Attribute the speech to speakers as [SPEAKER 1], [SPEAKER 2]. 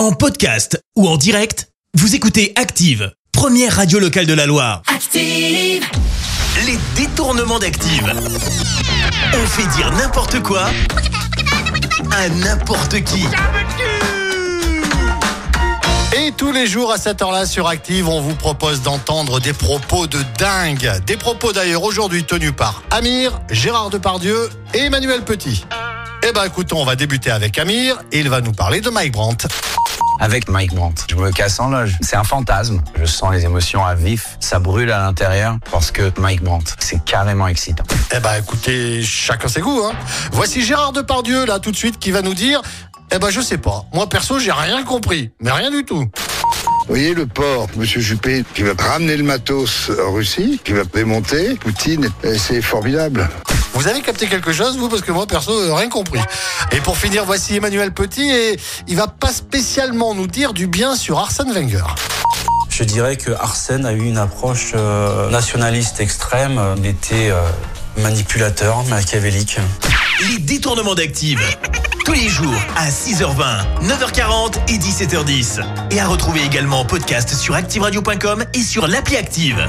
[SPEAKER 1] En podcast ou en direct, vous écoutez Active, première radio locale de la Loire.
[SPEAKER 2] Active.
[SPEAKER 1] Les détournements d'Active. On fait dire n'importe quoi à n'importe qui.
[SPEAKER 3] Et tous les jours à cette heure-là sur Active, on vous propose d'entendre des propos de dingue. Des propos d'ailleurs aujourd'hui tenus par Amir, Gérard Depardieu et Emmanuel Petit. Eh ben écoutons, on va débuter avec Amir et il va nous parler de Mike Brandt.
[SPEAKER 4] Avec Mike Brandt. Je me casse en loge. C'est un fantasme. Je sens les émotions à vif. Ça brûle à l'intérieur parce que Mike Brandt, c'est carrément excitant.
[SPEAKER 3] Eh ben écoutez, chacun ses goûts. Hein. Voici Gérard Depardieu là tout de suite qui va nous dire. Eh ben je sais pas. Moi perso j'ai rien compris, mais rien du tout.
[SPEAKER 5] Vous voyez le port, Monsieur Juppé, qui va ramener le matos en Russie, qui va démonter Poutine, et c'est formidable.
[SPEAKER 3] Vous avez capté quelque chose vous parce que moi perso euh, rien compris. Et pour finir voici Emmanuel Petit et il va pas spécialement nous dire du bien sur Arsène Wenger.
[SPEAKER 6] Je dirais que Arsène a eu une approche euh, nationaliste extrême. Il était euh, manipulateur, machiavélique.
[SPEAKER 1] Les détournements d'Active. Tous les jours à 6h20, 9h40 et 17h10. Et à retrouver également en podcast sur ActiveRadio.com et sur l'appli Active.